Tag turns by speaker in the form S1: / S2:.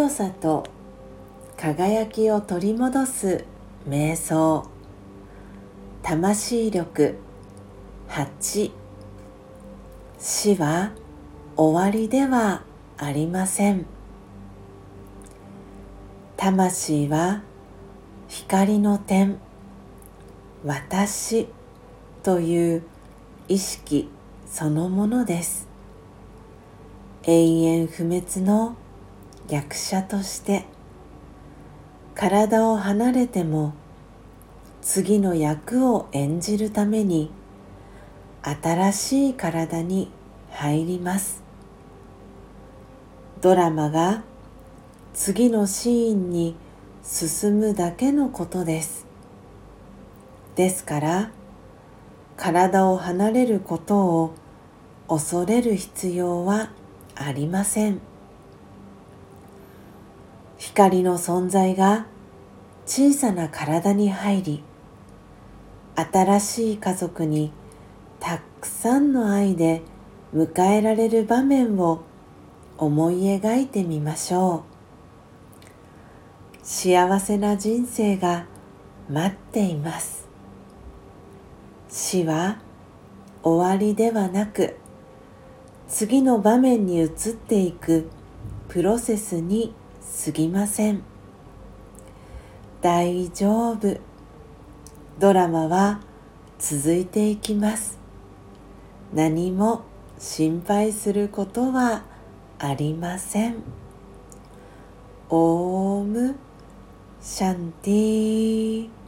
S1: 強さと輝きを取り戻す瞑想魂力8死は終わりではありません。魂は光の点私という意識そのものです。永遠不滅の役者として体を離れても次の役を演じるために新しい体に入ります。ドラマが次のシーンに進むだけのことです。ですから体を離れることを恐れる必要はありません。光の存在が小さな体に入り新しい家族にたくさんの愛で迎えられる場面を思い描いてみましょう。幸せな人生が待っています。死は終わりではなく次の場面に移っていくプロセスに過ぎません。大丈夫。ドラマは続いていきます。何も心配することはありません。オームシャンティー。